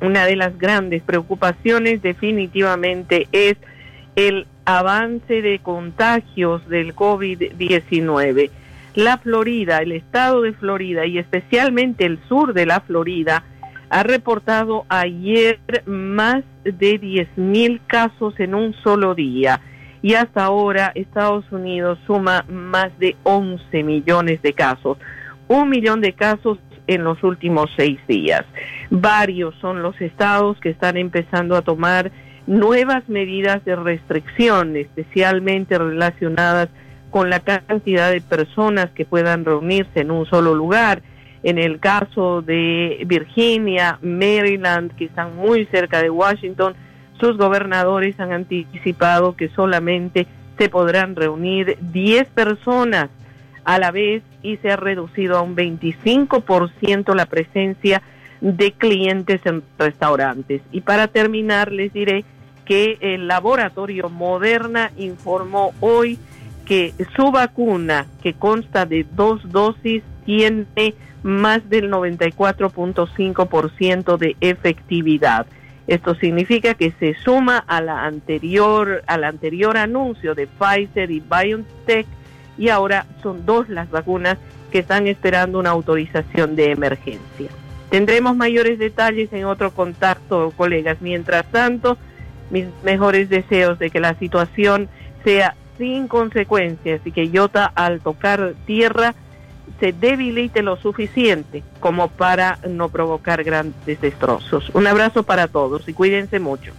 una de las grandes preocupaciones definitivamente es el avance de contagios del COVID-19. La Florida, el estado de Florida y especialmente el sur de la Florida ha reportado ayer más de 10.000 casos en un solo día y hasta ahora Estados Unidos suma más de 11 millones de casos. Un millón de casos en los últimos seis días. Varios son los estados que están empezando a tomar nuevas medidas de restricción, especialmente relacionadas con la cantidad de personas que puedan reunirse en un solo lugar. En el caso de Virginia, Maryland, que están muy cerca de Washington, sus gobernadores han anticipado que solamente se podrán reunir 10 personas a la vez y se ha reducido a un 25% la presencia de clientes en restaurantes. Y para terminar, les diré que el laboratorio Moderna informó hoy que su vacuna, que consta de dos dosis, tiene más del 94.5% de efectividad. Esto significa que se suma a la anterior, al anterior anuncio de Pfizer y BioNTech y ahora son dos las vacunas que están esperando una autorización de emergencia. Tendremos mayores detalles en otro contacto, colegas. Mientras tanto, mis mejores deseos de que la situación sea sin consecuencias y que Iota al tocar tierra se debilite lo suficiente como para no provocar grandes destrozos. Un abrazo para todos y cuídense mucho.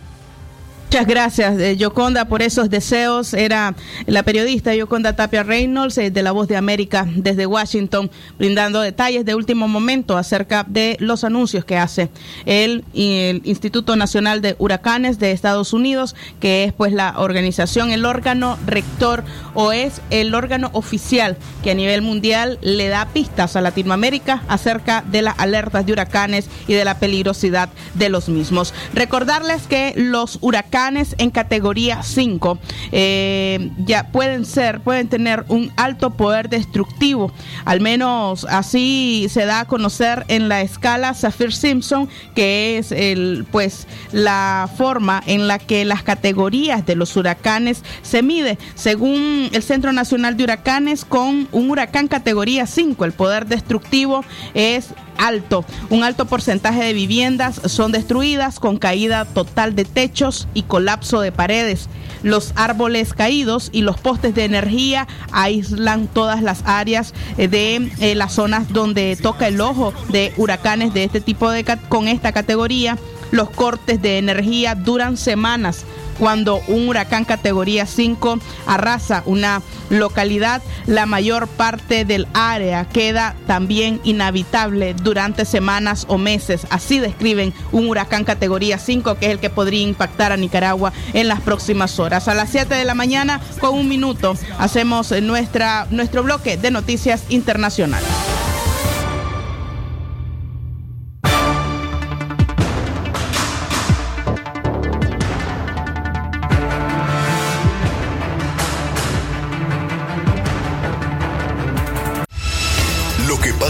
Muchas gracias, eh, Yoconda, por esos deseos. Era la periodista Yoconda Tapia Reynolds eh, de La Voz de América desde Washington, brindando detalles de último momento acerca de los anuncios que hace el, el Instituto Nacional de Huracanes de Estados Unidos, que es pues la organización, el órgano rector o es el órgano oficial que a nivel mundial le da pistas a Latinoamérica acerca de las alertas de huracanes y de la peligrosidad de los mismos. Recordarles que los huracanes en categoría 5 eh, ya pueden ser, pueden tener un alto poder destructivo. Al menos así se da a conocer en la escala Saffir Simpson, que es el, pues, la forma en la que las categorías de los huracanes se mide. Según el Centro Nacional de Huracanes, con un huracán categoría 5, el poder destructivo es alto. Un alto porcentaje de viviendas son destruidas con caída total de techos y colapso de paredes. Los árboles caídos y los postes de energía aíslan todas las áreas eh, de eh, las zonas donde toca el ojo de huracanes de este tipo de con esta categoría. Los cortes de energía duran semanas cuando un huracán categoría 5 arrasa una localidad, la mayor parte del área queda también inhabitable durante semanas o meses. Así describen un huracán categoría 5 que es el que podría impactar a Nicaragua en las próximas horas. A las 7 de la mañana, con un minuto, hacemos nuestra, nuestro bloque de noticias internacionales.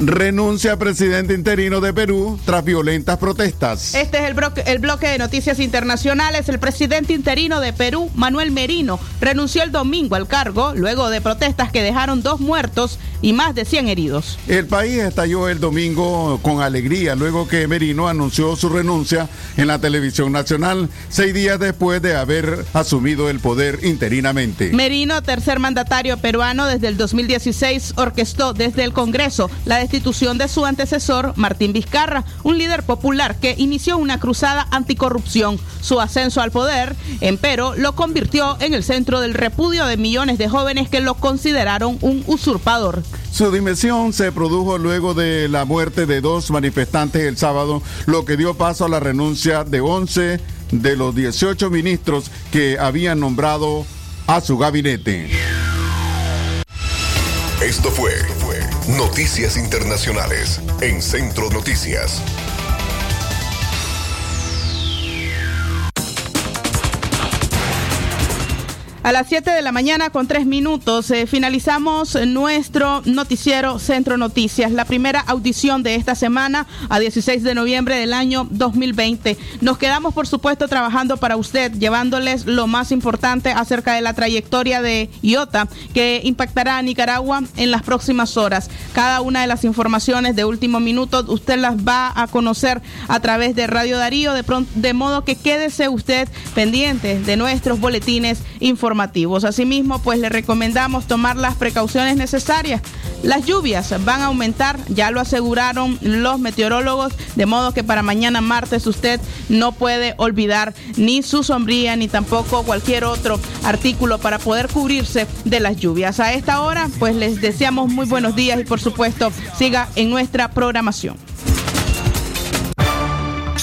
Renuncia presidente interino de Perú tras violentas protestas. Este es el, bloque de noticias internacionales. El presidente interino de Perú, Manuel Merino, renunció el domingo al cargo luego de protestas que dejaron dos muertos y más de 100 heridos. El país estalló el domingo con alegría luego que Merino anunció su renuncia en la televisión nacional seis días después de haber asumido el poder interinamente. Merino, tercer mandatario peruano desde el 2016, orquestó desde el Congreso la destitución de su antecesor, Martín Vizcarra, un líder popular que inició una cruzada anticorrupción. Su ascenso al poder, empero, lo convirtió en el centro del repudio de millones de jóvenes que lo consideraron un usurpador. Su dimisión se produjo luego de la muerte de dos manifestantes el sábado, lo que dio paso a la renuncia de 11 de los 18 ministros que habían nombrado a su gabinete. Esto fue Noticias Internacionales en Centro Noticias. A las 7 de la mañana con 3 minutos eh, finalizamos nuestro noticiero Centro Noticias, la primera audición de esta semana a 16 de noviembre del año 2020. Nos quedamos por supuesto trabajando para usted, llevándoles lo más importante acerca de la trayectoria de IOTA que impactará a Nicaragua en las próximas horas. Cada una de las informaciones de último minuto usted las va a conocer a través de Radio Darío, de, pronto, de modo que quédese usted pendiente de nuestros boletines informativos. Asimismo, pues le recomendamos tomar las precauciones necesarias. Las lluvias van a aumentar, ya lo aseguraron los meteorólogos, de modo que para mañana martes usted no puede olvidar ni su sombría ni tampoco cualquier otro artículo para poder cubrirse de las lluvias. A esta hora, pues les deseamos muy buenos días y por supuesto siga en nuestra programación.